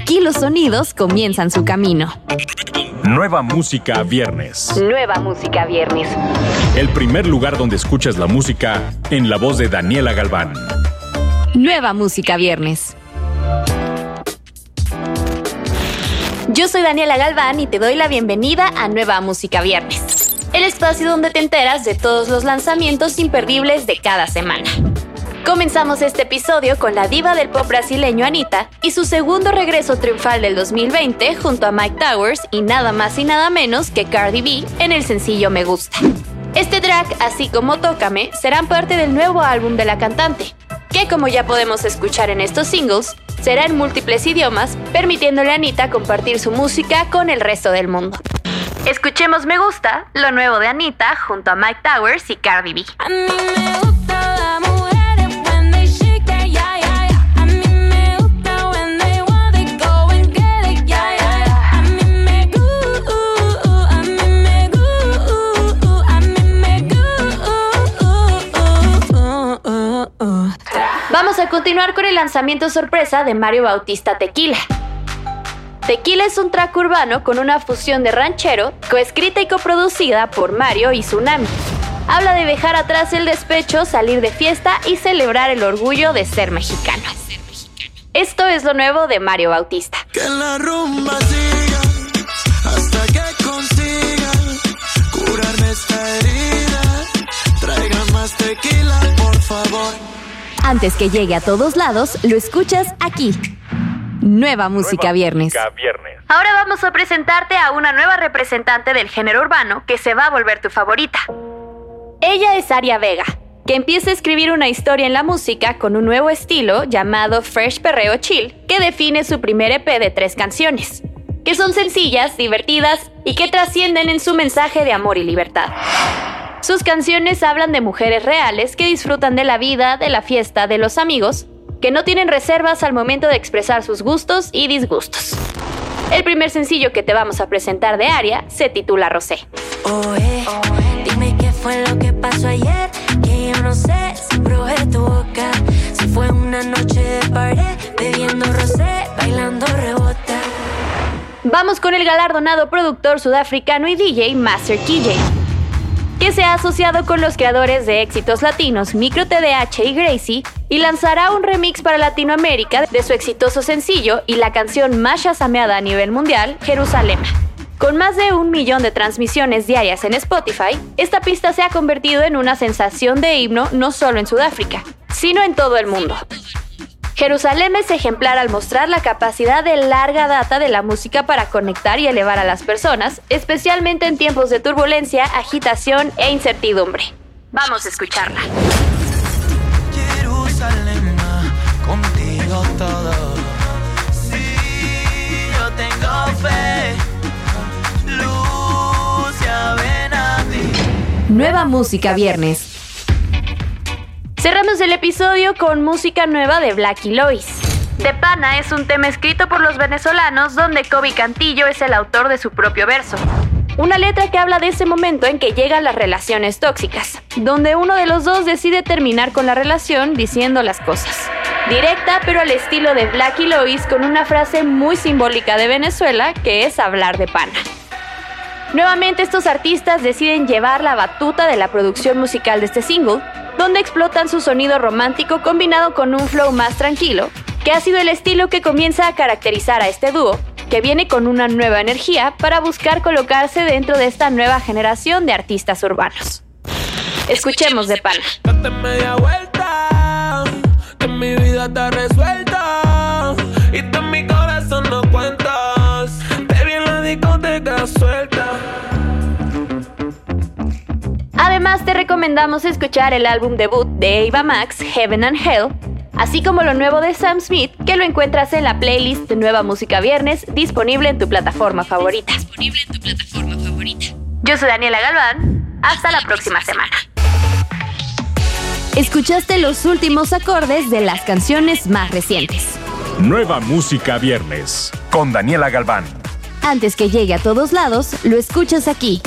Aquí los sonidos comienzan su camino. Nueva música viernes. Nueva música viernes. El primer lugar donde escuchas la música en la voz de Daniela Galván. Nueva música viernes. Yo soy Daniela Galván y te doy la bienvenida a Nueva Música Viernes, el espacio donde te enteras de todos los lanzamientos imperdibles de cada semana. Comenzamos este episodio con la diva del pop brasileño Anita y su segundo regreso triunfal del 2020 junto a Mike Towers y nada más y nada menos que Cardi B en el sencillo Me Gusta. Este track, así como Tócame, serán parte del nuevo álbum de la cantante, que como ya podemos escuchar en estos singles, será en múltiples idiomas, permitiéndole a Anita compartir su música con el resto del mundo. Escuchemos Me Gusta, lo nuevo de Anita junto a Mike Towers y Cardi B. Vamos continuar con el lanzamiento sorpresa de Mario Bautista Tequila. Tequila es un track urbano con una fusión de ranchero, coescrita y coproducida por Mario y Tsunami. Habla de dejar atrás el despecho, salir de fiesta y celebrar el orgullo de ser mexicano. Esto es lo nuevo de Mario Bautista. Que la rumba siga hasta que consiga curarme esta herida. Más tequila, por favor. Antes que llegue a todos lados, lo escuchas aquí. Nueva Música Viernes. Música viernes. Ahora vamos a presentarte a una nueva representante del género urbano que se va a volver tu favorita. Ella es Aria Vega, que empieza a escribir una historia en la música con un nuevo estilo llamado Fresh Perreo Chill, que define su primer EP de tres canciones, que son sencillas, divertidas y que trascienden en su mensaje de amor y libertad. Sus canciones hablan de mujeres reales que disfrutan de la vida, de la fiesta, de los amigos, que no tienen reservas al momento de expresar sus gustos y disgustos. El primer sencillo que te vamos a presentar de Aria se titula Rosé. Oye, dime qué fue lo que pasó ayer. Que yo no sé si probé tu boca. Si fue una noche de pared, bebiendo rosé, bailando rebota. Vamos con el galardonado productor sudafricano y DJ Master KJ, que se ha asociado con los creadores de éxitos latinos Micro TDH y Gracie y lanzará un remix para Latinoamérica de su exitoso sencillo y la canción más chasameada a nivel mundial, Jerusalén. Con más de un millón de transmisiones diarias en Spotify, esta pista se ha convertido en una sensación de himno no solo en Sudáfrica, sino en todo el mundo. Jerusalén es ejemplar al mostrar la capacidad de larga data de la música para conectar y elevar a las personas, especialmente en tiempos de turbulencia, agitación e incertidumbre. Vamos a escucharla. Jerusalén, contigo todo. Sí, yo tengo fe. Luz, ya ven a mí. Nueva música viernes. Cerramos el episodio con música nueva de Blacky Lois. De Pana es un tema escrito por los venezolanos donde Kobe Cantillo es el autor de su propio verso. Una letra que habla de ese momento en que llegan las relaciones tóxicas, donde uno de los dos decide terminar con la relación diciendo las cosas. Directa pero al estilo de Blacky Lois con una frase muy simbólica de Venezuela que es hablar de pana. Nuevamente estos artistas deciden llevar la batuta de la producción musical de este single, donde explotan su sonido romántico combinado con un flow más tranquilo, que ha sido el estilo que comienza a caracterizar a este dúo, que viene con una nueva energía para buscar colocarse dentro de esta nueva generación de artistas urbanos. Escuchemos de pana. Además, te recomendamos escuchar el álbum debut de Ava Max, Heaven and Hell, así como lo nuevo de Sam Smith, que lo encuentras en la playlist de Nueva Música Viernes, disponible en tu plataforma favorita. Disponible en tu plataforma favorita. Yo soy Daniela Galván. Hasta la próxima semana. Escuchaste los últimos acordes de las canciones más recientes. Nueva música viernes. Con Daniela Galván. Antes que llegue a todos lados, lo escuchas aquí.